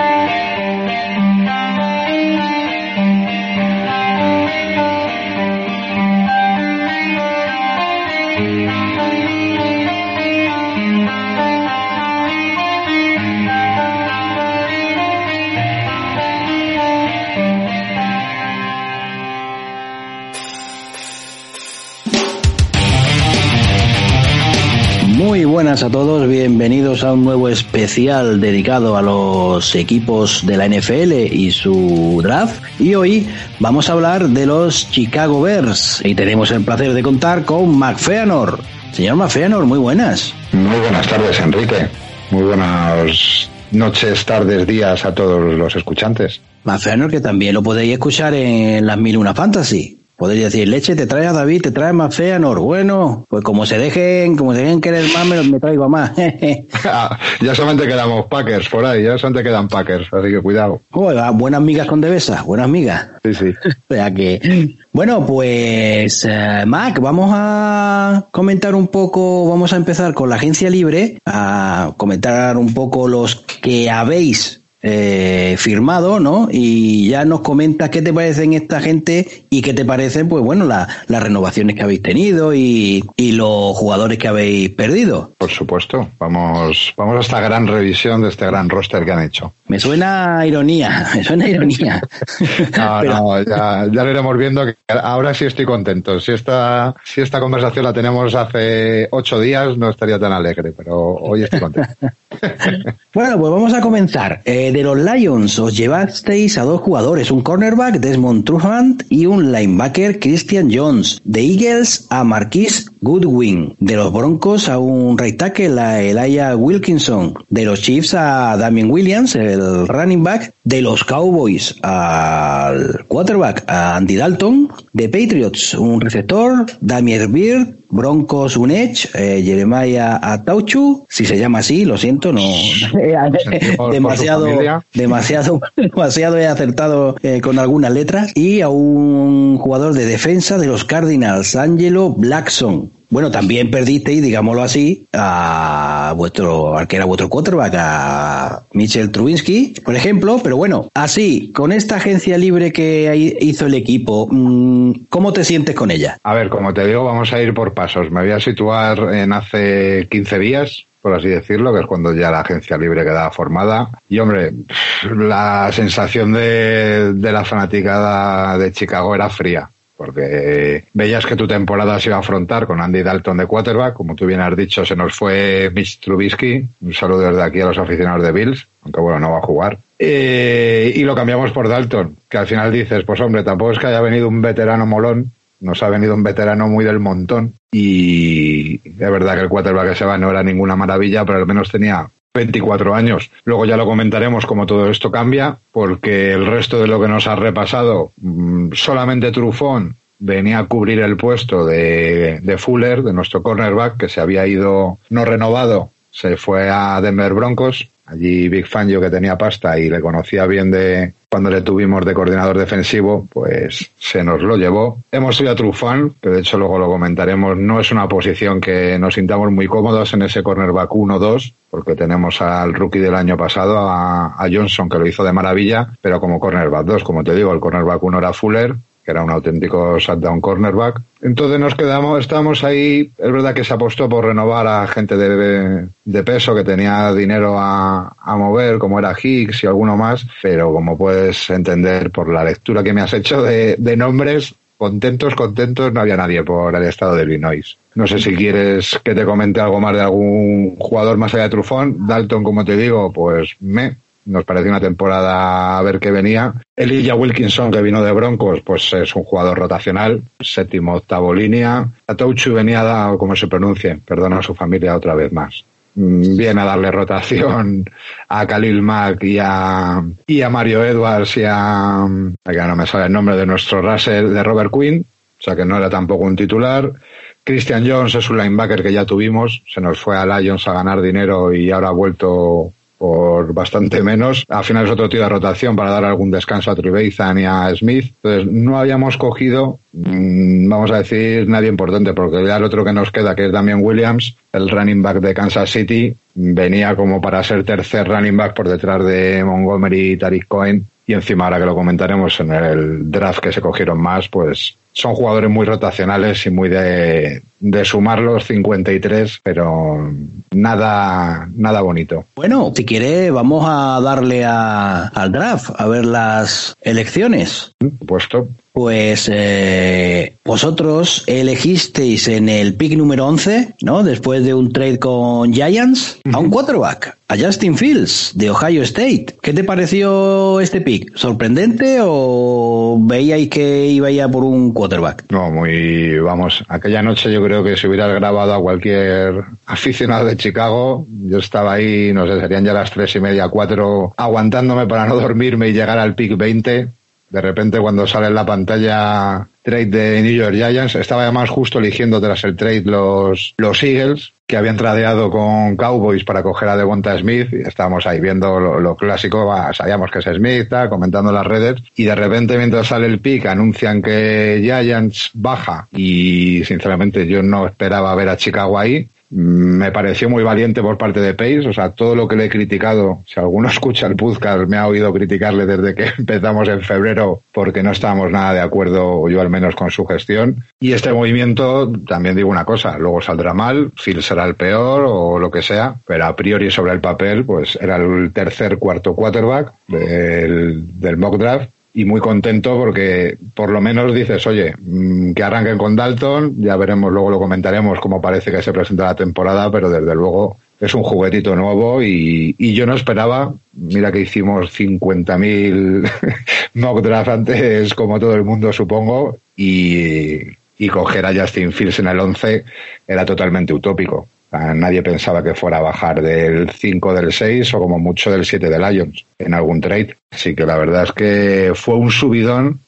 Thank you. Muy buenas a todos, bienvenidos a un nuevo especial dedicado a los equipos de la NFL y su draft. Y hoy vamos a hablar de los Chicago Bears y tenemos el placer de contar con McFeanor. Señor McFeanor, muy buenas. Muy buenas tardes, Enrique. Muy buenas noches, tardes, días a todos los escuchantes. McFeanor, que también lo podéis escuchar en las Mil Una Fantasy. Podéis decir, leche, te trae a David, te trae más Feanor. Bueno, pues como se dejen, como se dejen querer más, me, me traigo a más. Ah, ya solamente quedamos Packers por ahí, ya solamente quedan Packers, así que cuidado. Oiga, buenas migas con Devesa, buenas migas. Sí, sí. O sea que, bueno, pues, eh, Mac, vamos a comentar un poco, vamos a empezar con la agencia libre, a comentar un poco los que habéis eh, firmado, ¿no? Y ya nos comentas qué te parecen esta gente y qué te parecen, pues bueno, la- las renovaciones que habéis tenido y, y los jugadores que habéis perdido. Por supuesto. Vamos, vamos a esta gran revisión de este gran roster que han hecho. Me suena a ironía, me suena a ironía. No, no, ya, ya lo iremos viendo. Que ahora sí estoy contento. Si esta, si esta conversación la tenemos hace ocho días, no estaría tan alegre, pero hoy estoy contento. Bueno, pues vamos a comenzar. Eh, de los Lions os llevasteis a dos jugadores, un cornerback, Desmond Trufant, y un linebacker, Christian Jones. De Eagles a Marquis Goodwin. De los Broncos a un right tackle, a Elijah Wilkinson. De los Chiefs a Damien Williams, el running back. De los Cowboys al quarterback, a Andy Dalton. De Patriots, un receptor, Damier Beard. Broncos un Edge, eh, Jeremiah Atauchu, si se llama así, lo siento, no su demasiado, demasiado, demasiado he acertado eh, con algunas letras y a un jugador de defensa de los Cardinals, Angelo Blackson. Bueno, también perdisteis, digámoslo así, a vuestro, al que era vuestro quarterback, a Mitchell Trubinsky, por ejemplo, pero bueno, así, con esta agencia libre que hizo el equipo, mm, ¿cómo te sientes con ella? A ver, como te digo, vamos a ir por pasos. Me voy a situar en hace 15 días, por así decirlo, que es cuando ya la agencia libre quedaba formada. Y hombre, la sensación de, de la fanaticada de Chicago era fría. Porque veías que tu temporada se iba a afrontar con Andy Dalton de quarterback. Como tú bien has dicho, se nos fue Mitch Trubisky. Un saludo desde aquí a los aficionados de Bills, aunque bueno, no va a jugar. Eh, y lo cambiamos por Dalton, que al final dices, pues hombre, tampoco es que haya venido un veterano molón, nos ha venido un veterano muy del montón y es verdad que el quarterback que se va no era ninguna maravilla, pero al menos tenía 24 años. Luego ya lo comentaremos cómo todo esto cambia, porque el resto de lo que nos ha repasado, mm, solamente Trufón venía a cubrir el puesto de, de Fuller, de nuestro cornerback, que se había ido no renovado, se fue a Denver Broncos. Allí Big Fangio, que tenía pasta y le conocía bien de cuando le tuvimos de coordinador defensivo, pues se nos lo llevó. Hemos ido a Trufán, que de hecho luego lo comentaremos, no es una posición que nos sintamos muy cómodos en ese cornerback 1-2, porque tenemos al rookie del año pasado, a, a Johnson, que lo hizo de maravilla, pero como cornerback 2, como te digo, el cornerback 1 era Fuller, que era un auténtico shutdown cornerback. Entonces nos quedamos, estábamos ahí, es verdad que se apostó por renovar a gente de, de peso que tenía dinero a, a, mover, como era Higgs y alguno más, pero como puedes entender por la lectura que me has hecho de, de nombres, contentos, contentos, no había nadie por el estado de Illinois. No sé si quieres que te comente algo más de algún jugador más allá de Trufón. Dalton, como te digo, pues me, nos pareció una temporada a ver qué venía. Elijah Wilkinson, que vino de Broncos, pues es un jugador rotacional, séptimo, octavo línea. Atouchu venía, da, como se pronuncie, perdona a su familia otra vez más. mm, viene a darle rotación a Khalil Mack y a, y a Mario Edwards y a, que no me sale el nombre de nuestro Russell, de Robert Quinn, o sea que no era tampoco un titular. Christian Jones es un linebacker que ya tuvimos, se nos fue a Lions a ganar dinero y ahora ha vuelto por bastante menos. Al final es otro tío de rotación para dar algún descanso a Trevathan y a Smith. Entonces no habíamos cogido, mm, vamos a decir, nadie importante, porque ya el otro que nos queda, que es Damian Williams, el running back de Kansas City, venía como para ser tercer running back por detrás de Montgomery y Tariq Cohen. Y encima, ahora que lo comentaremos en el draft que se cogieron más, pues son jugadores muy rotacionales y muy de, de sumar los 53, pero nada, nada bonito. Bueno, si quiere, vamos a darle a, al draft, a ver las elecciones. Puesto. Pues eh, vosotros elegisteis en el pick número 11, ¿no? Después de un trade con Giants, a un quarterback, a Justin Fields, de Ohio State. ¿Qué te pareció este pick? ¿Sorprendente o veíais que iba ya por un quarterback? No, muy, vamos, aquella noche yo creo que si hubieras grabado a cualquier aficionado de Chicago, yo estaba ahí, no sé, serían ya las tres y media, cuatro, aguantándome para no dormirme y llegar al pick 20 de repente cuando sale en la pantalla trade de New York Giants, estaba además justo eligiendo tras el trade los, los Eagles, que habían tradeado con Cowboys para coger a Devonta Smith, y estábamos ahí viendo lo, clásico, sabíamos que es Smith, comentando las redes, y de repente mientras sale el pick anuncian que Giants baja, y sinceramente yo no esperaba ver a Chicago ahí, me pareció muy valiente por parte de Pace, o sea, todo lo que le he criticado, si alguno escucha el podcast, me ha oído criticarle desde que empezamos en febrero porque no estábamos nada de acuerdo, yo al menos, con su gestión. Y este movimiento, también digo una cosa, luego saldrá mal, Phil será el peor o lo que sea, pero a priori sobre el papel, pues era el tercer, cuarto quarterback del, del mock draft y muy contento porque por lo menos dices, oye, mm, que arranquen con Dalton, ya veremos, luego lo comentaremos cómo parece que se presenta la temporada, pero desde luego es un juguetito nuevo y, y yo no esperaba, mira que hicimos 50.000 mock draft antes, como todo el mundo supongo, y, y coger a Justin Fields en el 11 era totalmente utópico. Nadie pensaba que fuera a bajar del 5 del 6 o como mucho del 7 de Lions en algún trade. Así que la verdad es que fue un subidón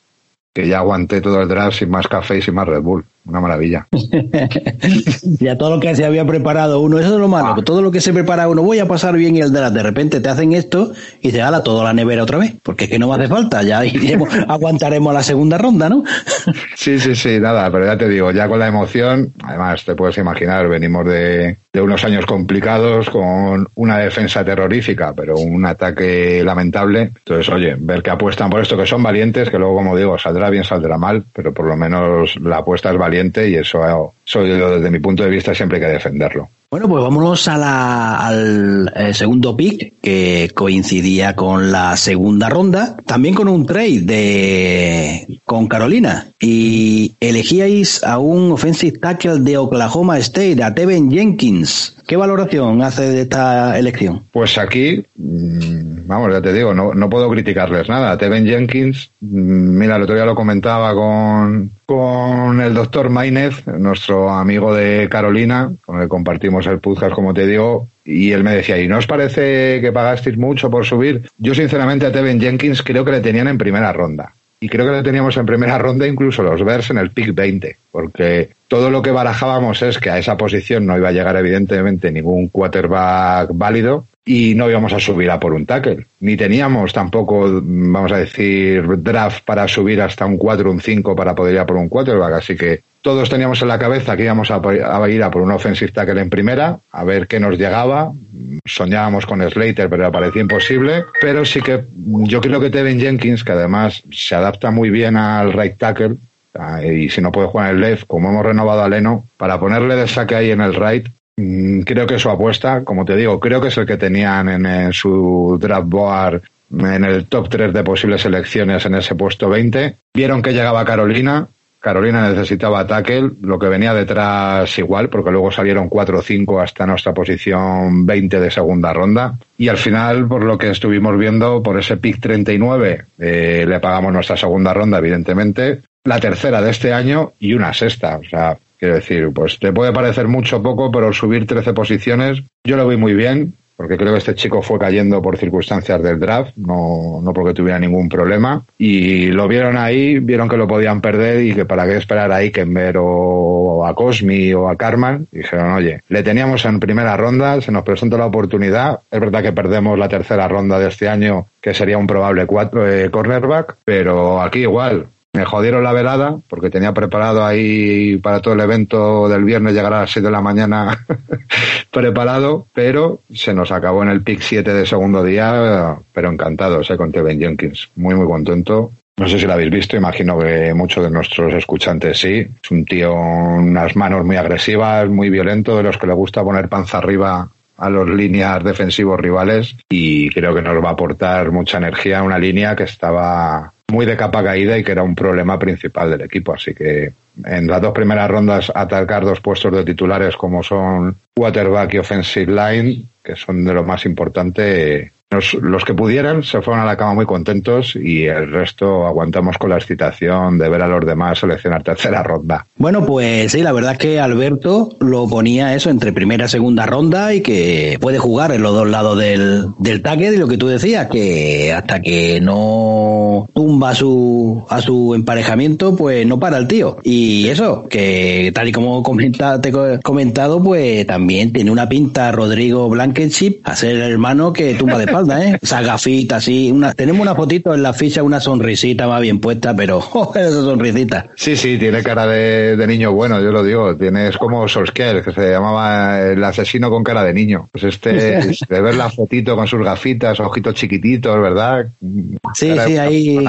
que ya aguanté todo el draft sin más café y sin más Red Bull una maravilla. ya todo lo que se había preparado uno, eso es lo malo, ah. todo lo que se prepara uno, voy a pasar bien y el de de repente te hacen esto y te gala toda la nevera otra vez, porque es que no me hace falta, ya iremos, aguantaremos la segunda ronda, ¿no? sí, sí, sí, nada, pero ya te digo, ya con la emoción, además te puedes imaginar, venimos de, de unos años complicados con una defensa terrorífica, pero un ataque lamentable. Entonces, oye, ver que apuestan por esto, que son valientes, que luego, como digo, saldrá bien, saldrá mal, pero por lo menos la apuesta es valiente y eso soy desde mi punto de vista siempre hay que defenderlo. Bueno, pues vámonos a al eh, segundo pick que coincidía con la segunda ronda, también con un trade de con Carolina y elegíais a un offensive tackle de Oklahoma State, a Tevin Jenkins. ¿Qué valoración hace de esta elección? Pues aquí, mm, vamos, ya te digo, no, no puedo criticarles nada. Tevin Jenkins, mm, mira, el otro día lo comentaba con, con el doctor Maynez, nuestro amigo de Carolina, con el que compartimos el podcast, como te digo, y él me decía, ¿y no os parece que pagasteis mucho por subir? Yo, sinceramente, a Tevin Jenkins creo que le tenían en primera ronda. Y creo que le teníamos en primera ronda incluso los Bears en el pick 20, porque todo lo que barajábamos es que a esa posición no iba a llegar evidentemente ningún quarterback válido y no íbamos a subir a por un tackle. Ni teníamos tampoco, vamos a decir, draft para subir hasta un 4 o un 5 para poder ir a por un quarterback. Así que todos teníamos en la cabeza que íbamos a, ir a por un offensive tackle en primera, a ver qué nos llegaba. Soñábamos con Slater, pero parecía imposible. Pero sí que yo creo que Tevin Jenkins, que además se adapta muy bien al right tackle, ah, y si no puede jugar en el left, como hemos renovado a Leno, para ponerle de saque ahí en el right, mm, creo que su apuesta, como te digo, creo que es el que tenían en, su draft board en el top 3 de posibles selecciones en ese puesto 20. Vieron que llegaba Carolina, Carolina necesitaba tackle, lo que venía detrás igual, porque luego salieron 4 o 5 hasta nuestra posición 20 de segunda ronda. Y al final, por lo que estuvimos viendo, por ese pick 39, eh, le pagamos nuestra segunda ronda, evidentemente, la tercera de este año y una sexta. O sea, Quiero decir, pues te puede parecer mucho poco, pero subir 13 posiciones, yo lo vi muy bien porque creo que este chico fue cayendo por circunstancias del draft, no, no porque tuviera ningún problema. Y lo vieron ahí, vieron que lo podían perder y que para qué esperar a Ikenber o a Cosmi o a Carman. dijeron, oye, le teníamos en primera ronda, se nos presentó la oportunidad. Es verdad que perdemos la tercera ronda de este año, que sería un probable cuatro, eh, cornerback, pero aquí igual, me jodieron la velada porque tenía preparado ahí para todo el evento del viernes llegar a las 7 de la mañana preparado, pero se nos acabó en el pick 7 de segundo día, pero encantado, sé con Tevin Jenkins. Muy, muy contento. No sé si lo habéis visto, imagino que muchos de nuestros escuchantes sí. Es un tío, unas manos muy agresivas, muy violento, de los que le gusta poner panza arriba a los líneas defensivos rivales y creo que nos va a aportar mucha energía a una línea que estaba muy de capa caída y que era un problema principal del equipo. Así que en las dos primeras rondas atacar dos puestos de titulares como son quarterback y offensive line, que son de lo más importante, los, que pudieran se fueron a la cama muy contentos y el resto aguantamos con la excitación de ver a los demás seleccionar tercera ronda. Bueno, pues sí, la verdad es que Alberto lo ponía eso entre primera y segunda ronda y que puede jugar en los dos lados del, del tackle y lo que tú decías, que hasta que no tumba a su, a su emparejamiento, pues no para el tío. Y eso, que tal y como comenta, te he comentado, pues también tiene una pinta Rodrigo Blankenship a ser el hermano que tumba de paz ¿eh? Esa gafita así. Una, tenemos una fotito en la ficha, una sonrisita más bien puesta, pero esa sonrisita. Sí, sí, tiene cara de, niño bueno, yo lo digo. Tienes como Solskjaer, que se llamaba el asesino con cara de niño. Pues este, de ver la fotito con sus gafitas, ojitos chiquititos, ¿verdad? Sí, sí, ahí.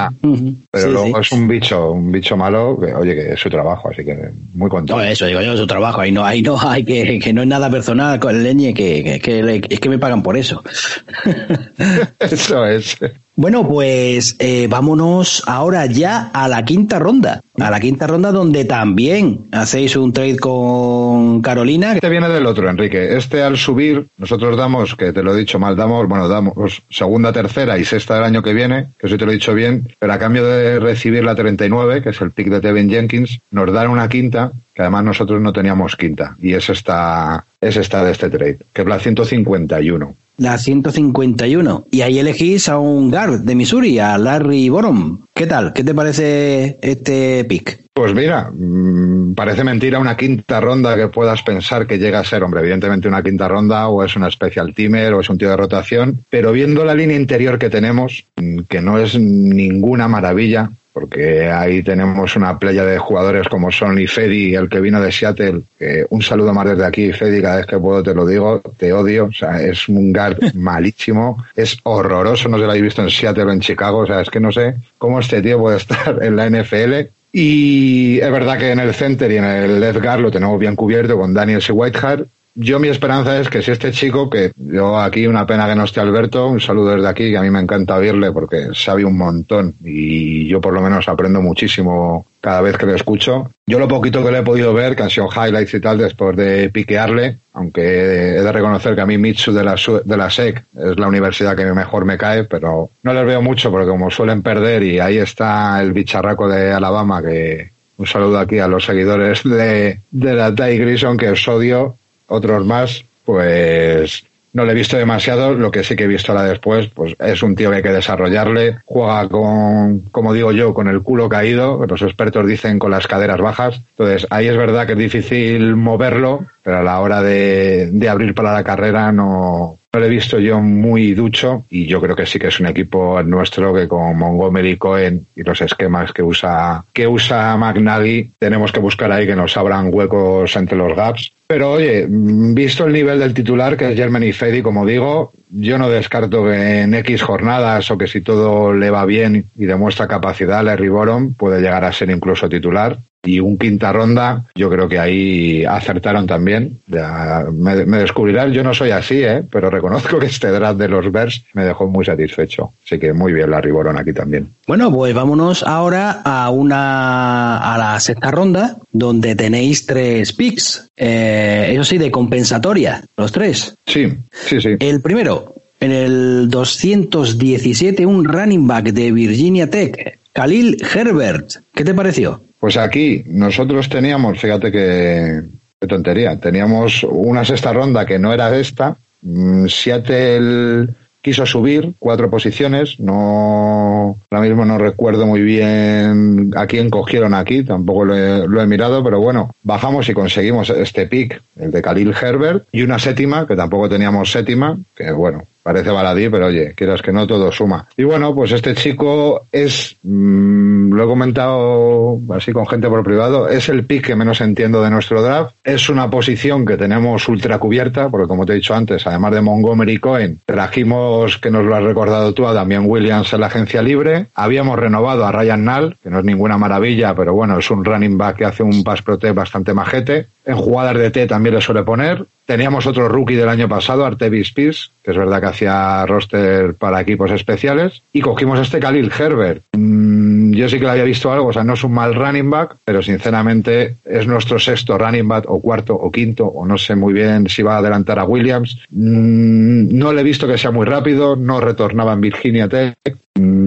Pero luego es un bicho, un bicho malo, que oye, que es su trabajo, así que muy contento. No, eso digo yo, es su trabajo. Ahí no, ahí no hay que, que no es nada personal con el leñe, que, que, es que me pagan por eso. Eso es. Bueno, pues eh, vámonos ahora ya a la quinta ronda. A la quinta ronda donde también hacéis un trade con Carolina. Este viene del otro, Enrique. Este al subir, nosotros damos, que te lo he dicho mal, damos, bueno, damos segunda, tercera y sexta del año que viene, que eso te lo he dicho bien, pero a cambio de recibir la 39, que es el pick de Tevin Jenkins, nos dan una quinta, que además nosotros no teníamos quinta, y es esta, es esta de este trade, que es la 151 la 151. Y ahí elegís a un guard de Missouri, a Larry Borom. ¿Qué tal? ¿Qué te parece este pick? Pues mira, mm, parece mentira una quinta ronda que puedas pensar que llega a ser, hombre, evidentemente una quinta ronda o es una special teamer o es un tío de rotación, pero viendo la línea interior que tenemos, mm, que no es ninguna maravilla, porque ahí tenemos una playa de jugadores como son Fedi, el que vino de Seattle. un saludo más desde aquí, Fedi, cada vez que puedo te lo digo, te odio. O sea, es un guard malísimo, es horroroso, no se lo habéis visto en Seattle o en Chicago. O sea, es que no sé cómo este tío puede estar en la NFL. Y es verdad que en el center y en el left guard lo tenemos bien cubierto con Daniels y Whitehead yo mi esperanza es que si este chico, que yo aquí una pena que no esté Alberto, un saludo desde aquí, que a mí me encanta oírle porque sabe un montón y yo por lo menos aprendo muchísimo cada vez que lo escucho. Yo lo poquito que le he podido ver, sido highlights y tal, después de piquearle, aunque he de reconocer que a mí Mitsu de la, de la SEC es la universidad que mejor me cae, pero no les veo mucho porque como suelen perder y ahí está el bicharraco de Alabama que un saludo aquí a los seguidores de, de la Ty Grison que os odio otros más, pues no le he visto demasiado, lo que sí que he visto ahora después, pues es un tío que hay que desarrollarle, juega con, como digo yo, con el culo caído, los expertos dicen con las caderas bajas, entonces ahí es verdad que es difícil moverlo, pero a la hora de, de abrir para la carrera no, no lo he visto yo muy ducho y yo creo que sí que es un equipo nuestro que con Montgomery Cohen y los esquemas que usa que usa McNally tenemos que buscar ahí que nos abran huecos entre los gaps. Pero oye, visto el nivel del titular que es Germany Fedi, como digo, yo no descarto que en X jornadas o que si todo le va bien y demuestra capacidad, Larry Boron puede llegar a ser incluso titular y un quinta ronda, yo creo que ahí acertaron también. me, me, descubrirán, yo no soy así, ¿eh? pero reconozco que este draft de los Bears me dejó muy satisfecho. Así que muy bien la Riborón aquí también. Bueno, pues vámonos ahora a una a la sexta ronda, donde tenéis tres picks. Eh, eso sí, de compensatoria, los tres. Sí, sí, sí. El primero, en el 217, un running back de Virginia Tech, Khalil Herbert. ¿Qué te pareció? Pues aquí nosotros teníamos, fíjate que, qué tontería, teníamos una sexta ronda que no era esta. Mm, Seattle quiso subir cuatro posiciones, no, ahora mismo no recuerdo muy bien a quién cogieron aquí, tampoco lo he, lo he mirado, pero bueno, bajamos y conseguimos este pick, el de Khalil Herbert, y una séptima, que tampoco teníamos séptima, que bueno, parece baladí, pero oye, quieras que no, todo suma. Y bueno, pues este chico es, mmm, lo he comentado así con gente por privado, es el pick que menos entiendo de nuestro draft. Es una posición que tenemos ultra cubierta, porque como te he dicho antes, además de Montgomery Cohen, trajimos, que nos lo has recordado tú, a Damian Williams en la agencia libre. Habíamos renovado a Ryan Nall, que no es ninguna maravilla, pero bueno, es un running back que hace un pass protect bastante majete. En jugadas de T también le suele poner. Teníamos otro rookie del año pasado, Artevis Pierce, que es verdad que hacía roster para equipos especiales. Y cogimos este Khalil Herbert. Mm, yo sí que le había visto algo, o sea, no es un mal running back, pero sinceramente es nuestro sexto running back, o cuarto, o quinto, o no sé muy bien si va a adelantar a Williams. Mm, no le he visto que sea muy rápido, no retornaba en Virginia Tech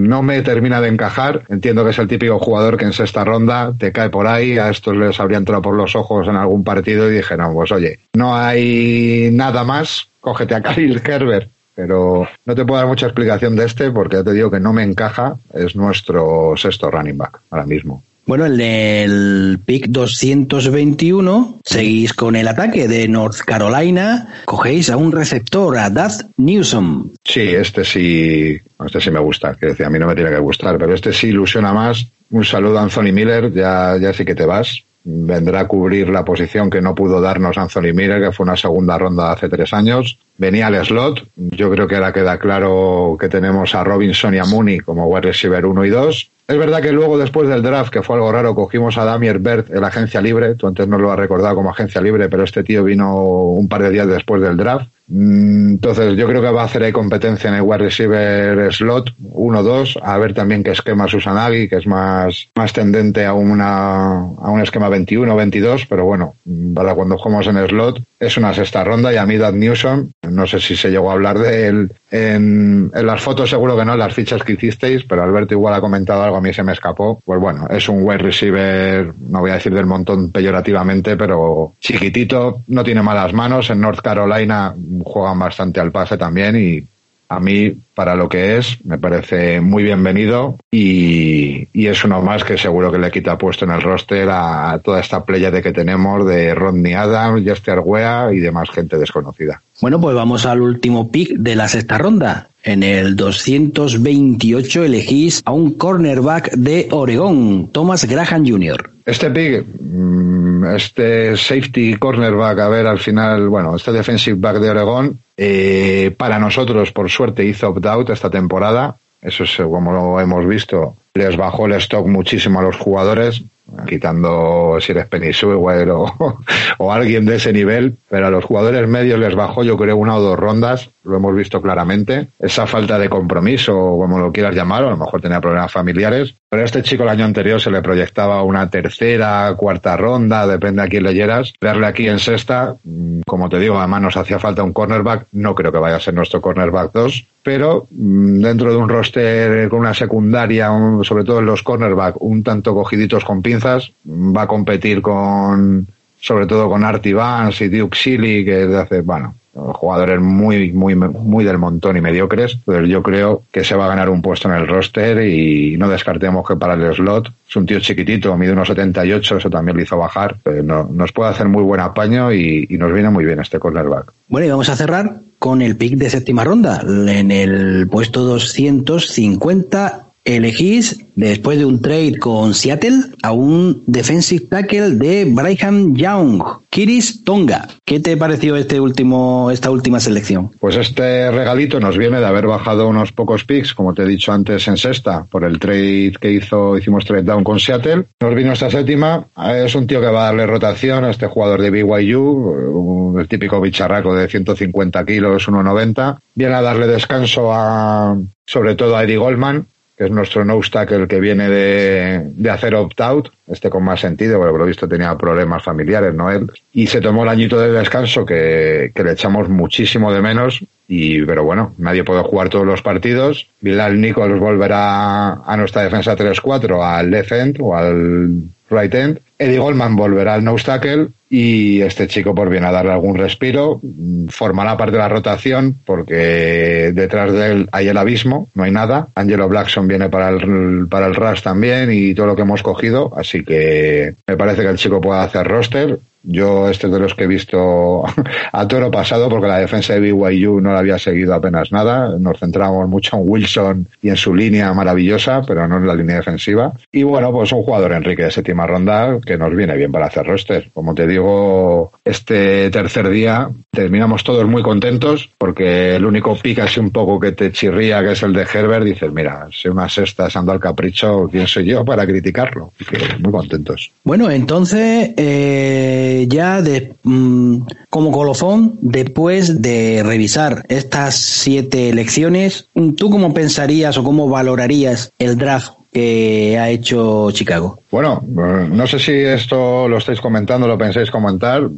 no me termina de encajar. Entiendo que es el típico jugador que en sexta ronda te cae por ahí, a estos les habría entrado por los ojos en algún partido y dije, no, pues oye, no hay nada más, cógete a Khalil Herbert. Pero no te puedo dar mucha explicación de este porque ya te digo que no me encaja, es nuestro sexto running back ahora mismo. Bueno, en el pick 221 seguís con el ataque de North Carolina, cogéis a un receptor, a Dad Newsom. Sí, este sí, este sí me gusta, que decía, a mí no me tiene que gustar, pero este sí ilusiona más. Un saludo a Anthony Miller, ya, ya sí que te vas. Vendrá a cubrir la posición que no pudo darnos Anthony Miller, que fue una segunda ronda hace tres años. Venía al slot. Yo creo que ahora queda claro que tenemos a Robinson y a Mooney como wide receiver 1 y 2. Es verdad que luego, después del draft, que fue algo raro, cogimos a Damier Bert en agencia libre. Tú antes no lo has recordado como agencia libre, pero este tío vino un par de días después del draft. Entonces, yo creo que va a hacer ahí competencia en el wide receiver slot 1-2, a ver también qué esquema Susanagi, que es más, más tendente a, una, a un esquema 21-22, pero bueno, para cuando jugamos en slot, es una sexta ronda y a mí Dad Newsom, no sé si se llegó a hablar de él en, en, las fotos, seguro que no, en las fichas que hicisteis, pero Alberto igual ha comentado algo, a mí se me escapó. Pues bueno, es un wide receiver, no voy a decir del montón peyorativamente, pero chiquitito, no tiene malas manos. En North Carolina juegan bastante al pase también y a mí, para lo que es, me parece muy bienvenido y, y, es uno más que seguro que le quita puesto en el roster a toda esta playa de que tenemos de Rodney Adams, Jester Wea y demás gente desconocida. Bueno, pues vamos al último pick de la sexta ronda. En el 228 elegís a un cornerback de Oregón, Thomas Graham Jr. Este pick, este safety cornerback, a ver al final, bueno, este defensive back de Oregón, eh, para nosotros, por suerte, hizo opt-out esta temporada. Eso es como lo hemos visto. Les bajó el stock muchísimo a los jugadores, quitando si eres Penny Sewell o, o alguien de ese nivel, pero a los jugadores medios les bajó yo creo una o dos rondas, lo hemos visto claramente. Esa falta de compromiso, como lo quieras llamar, o a lo mejor tenía problemas familiares, pero a este chico el año anterior se le proyectaba una tercera, cuarta ronda, depende a quién leyeras. Verle aquí en sexta, como te digo, además nos hacía falta un cornerback, no creo que vaya a ser nuestro cornerback 2, pero dentro de un roster con una secundaria, sobre todo en los cornerback, un tanto cogiditos con pinzas, va a competir con, sobre todo con Artie Vance y Duke Silly, que de hace, bueno, jugadores muy, muy, muy del montón y mediocres, pero yo creo que se va a ganar un puesto en el roster y no descartemos que para el slot es un tío chiquitito, mide unos 78, eso también le hizo bajar, pero no, nos puede hacer muy buen apaño y, y nos viene muy bien este cornerback. Bueno, y vamos a cerrar con el pick de séptima ronda. En el puesto 250 elegís, después de un trade con Seattle, a un defensive tackle de Brigham Young, Kiris Tonga. ¿Qué te pareció este último, esta última selección? Pues este regalito nos viene de haber bajado unos pocos picks, como te he dicho antes, en sexta, por el trade que hizo, hicimos trade down con Seattle. Nos vino esta séptima. Es un tío que va a darle rotación a este jugador de BYU, el típico bicharraco de 150 kilos, 1,90. Viene a darle descanso a, sobre todo a Eddie Goldman, que es nuestro no el que viene de, de hacer opt-out, este con más sentido, porque por lo visto tenía problemas familiares, ¿no? Él. Y se tomó el añito de descanso que, que le echamos muchísimo de menos. Y, pero bueno, nadie puede jugar todos los partidos. Bilal Nichols volverá a nuestra defensa 3-4, al left end o al right end. Eddie Goldman volverá al no tackle y este chico por viene a darle algún respiro. Formará parte de la rotación porque detrás de él hay el abismo, no hay nada. Angelo Blackson viene para el, para el Rush también y todo lo que hemos cogido. Así que me parece que el chico puede hacer roster. Yo este es de los que he visto a toro pasado porque la defensa de BYU no la había seguido apenas nada. Nos centramos mucho en Wilson y en su línea maravillosa, pero no en la línea defensiva. Y bueno, pues un jugador Enrique de séptima ronda que nos viene bien para hacer roster. Como te digo, este tercer día terminamos todos muy contentos porque el único pica así un poco que te chirría, que es el de Herbert, dices, mira, si una sexta ando al capricho, ¿quién soy yo para criticarlo? muy contentos. Bueno, entonces... Eh ya mm, como colofón, después de revisar estas siete elecciones, ¿tú cómo pensarías o cómo valorarías el draft que ha hecho Chicago? Bueno, no sé si esto lo estáis comentando, lo pensáis comentar.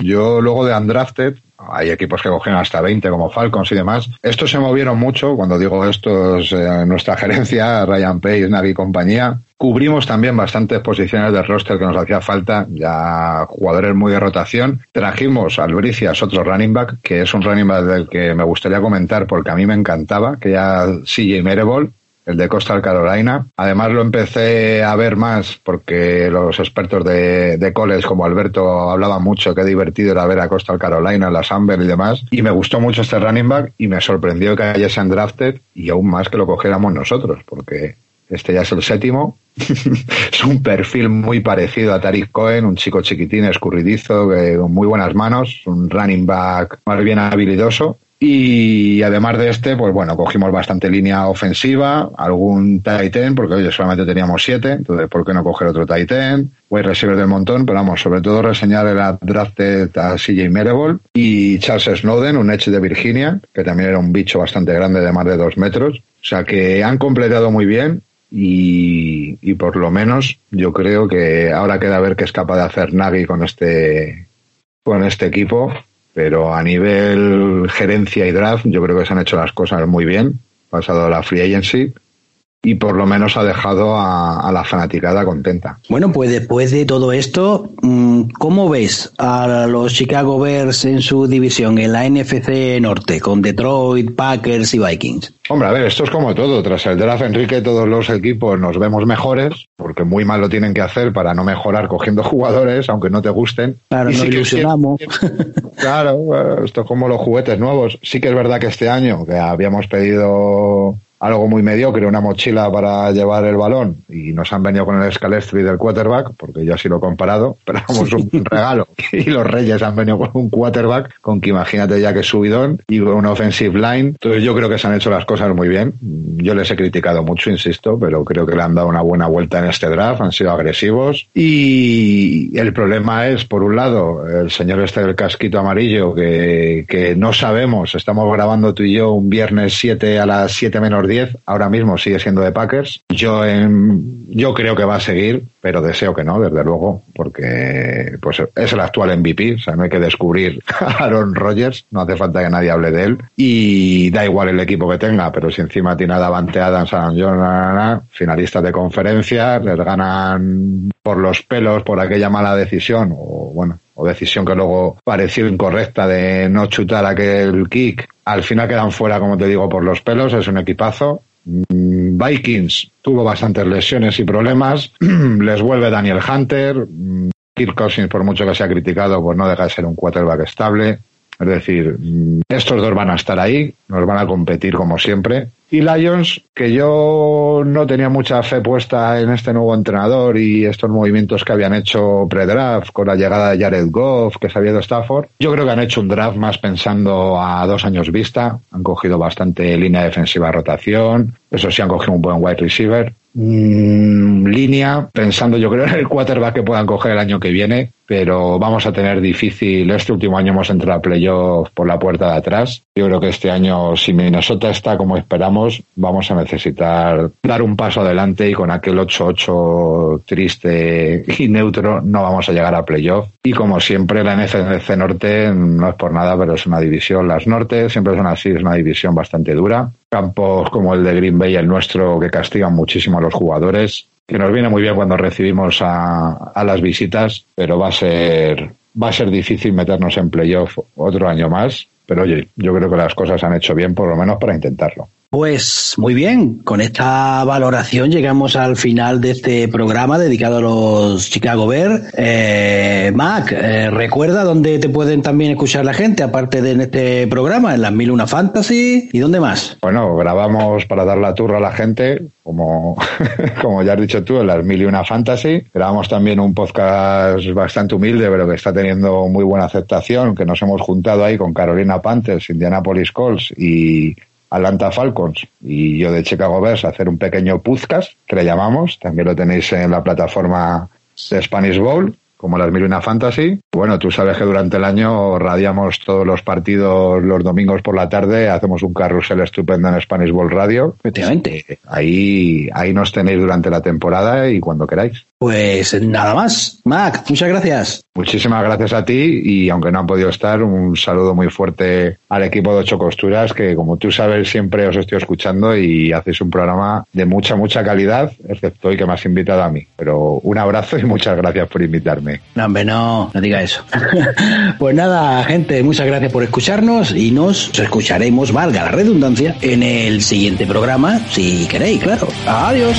Yo luego de Undrafted, hay equipos que cogieron hasta 20 como Falcons y demás. Estos se movieron mucho, cuando digo esto es eh, nuestra gerencia, Ryan Pace, Navi y compañía. Cubrimos también bastantes posiciones del roster que nos hacía falta, ya jugadores muy de rotación. Trajimos al Bricias otro running back, que es un running back del que me gustaría comentar porque a mí me encantaba, que ya CJ Merebol, el de Coastal Carolina. Además lo empecé a ver más porque los expertos de, de college como Alberto hablaban mucho, qué divertido era ver a Coastal Carolina, la Amber y demás. Y me gustó mucho este running back y me sorprendió que haya drafted y aún más que lo cogiéramos nosotros porque este ya es el séptimo. es un perfil muy parecido a Tariq Cohen, un chico chiquitín, escurridizo, con muy buenas manos, un running back más bien habilidoso y además de este, pues bueno, cogimos bastante línea ofensiva, algún tight end, porque hoy solamente teníamos siete, entonces ¿por qué no coger otro tight end? Wide receiver del montón, pero vamos, sobre todo reseñar el draft a CJ Merebol y Charles Snowden, un edge de Virginia, que también era un bicho bastante grande de más de dos metros. O sea que han completado muy bien y, y por lo menos yo creo que ahora queda ver qué es capaz de hacer Nagy con este, con este equipo pero a nivel gerencia y draft yo creo que se han hecho las cosas muy bien, pasado la free agency y por lo menos ha dejado a, la fanaticada contenta. Bueno, pues después de todo esto, mm, ¿cómo ves a los Chicago Bears en su división, en la NFC Norte, con Detroit, Packers y Vikings? Hombre, a ver, esto es como todo. Tras el draft, Enrique, todos los equipos nos vemos mejores, porque muy mal lo tienen que hacer para no mejorar cogiendo jugadores, aunque no te gusten. Claro, nos ilusionamos. claro, esto es como los juguetes nuevos. Sí que es verdad que este año, que habíamos pedido algo muy mediocre, una mochila para llevar el balón y nos han venido con el Scalestri del quarterback, porque yo así lo he comparado, pero vamos, un regalo. Y los Reyes han venido con un quarterback, con que imagínate ya que subidón, y con una offensive line. Entonces yo creo que se han hecho las cosas muy bien. Yo les he criticado mucho, insisto, pero creo que le han dado una buena vuelta en este draft, han sido agresivos. Y el problema es, por un lado, el señor este del casquito amarillo, que, que no sabemos, estamos grabando tú y yo un viernes 7 a las 7 menos 10 ahora mismo sigue siendo de Packers. Yo, yo creo que va a seguir, pero deseo que no, desde luego, porque pues es el actual MVP, o sea, no hay que descubrir a Aaron Rodgers, no hace falta que nadie hable de él, y da igual el equipo que tenga, pero si encima tiene a Davante Adams, a John, finalistas de conferencia, les ganan por los pelos por aquella mala decisión, o bueno, o decisión que luego pareció incorrecta de no chutar aquel kick, al final quedan fuera, como te digo, por los pelos, es un equipazo. Mm, Vikings tuvo bastantes lesiones y problemas, les vuelve Daniel Hunter, mm, Kirk Cousins, por mucho que sea criticado, pues no deja de ser un quarterback estable. Es decir, mm, estos dos van a estar ahí, nos van a competir como siempre. Y Lions, que yo no tenía mucha fe puesta en este nuevo entrenador y estos movimientos que habían hecho pre-draft con la llegada de Jared Goff, que se había ido Stafford, yo creo que han hecho un draft más pensando a dos años vista. Han cogido bastante línea defensiva de rotación. Eso sí, han cogido un buen wide receiver. Mm, línea, pensando yo creo en el quarterback que puedan coger el año que viene, pero vamos a tener difícil. Este último año hemos entrado a playoff por la puerta de atrás. Yo creo que este año, si Minnesota está como esperamos, vamos a necesitar dar un paso adelante y con aquel 8-8 triste y neutro no vamos a llegar a playoff. Y como siempre, la NFC Norte no es por nada, pero es una división. Las Norte siempre son así, es una división bastante dura. Campos como el de Green Bay, el nuestro, que castigan muchísimo a los jugadores que nos viene muy bien cuando recibimos a, las visitas, pero va a ser va a ser difícil meternos en playoff otro año más. Pero oye, yo creo que las cosas han hecho bien, por lo menos para intentarlo. Pues muy bien, con esta valoración llegamos al final de este programa dedicado a los Chicago Bears. Eh, Mac, eh, recuerda dónde te pueden también escuchar la gente, aparte de en este programa, en las Mil Una Fantasy y dónde más. Bueno, grabamos para dar la turra a la gente, como, como ya has dicho tú, en las Mil Una Fantasy. Grabamos también un podcast bastante humilde, pero que está teniendo muy buena aceptación, que nos hemos juntado ahí con Carolina Panthers, Indianapolis Colts y Atlanta Falcons y yo de Chicago Bears hacer un pequeño podcast que le llamamos. También lo tenéis en la plataforma de Spanish Bowl como las Mil Fantasy. Bueno, tú sabes que durante el año radiamos todos los partidos los domingos por la tarde, hacemos un carrusel estupendo en Spanish Bowl Radio. Efectivamente. Ahí, ahí nos tenéis durante la temporada y cuando queráis. Pues nada más. Mac, muchas gracias. Muchísimas gracias a ti y aunque no han podido estar, un saludo muy fuerte al equipo de Ocho Costuras que como tú sabes siempre os estoy escuchando y hacéis un programa de mucha, mucha calidad, excepto hoy que me has invitado a mí. Pero un abrazo y muchas gracias por invitarme. No, hombre, no, no diga eso. pues nada, gente, muchas gracias por escucharnos y nos escucharemos, valga la redundancia, en el siguiente programa, si queréis, claro. Adiós.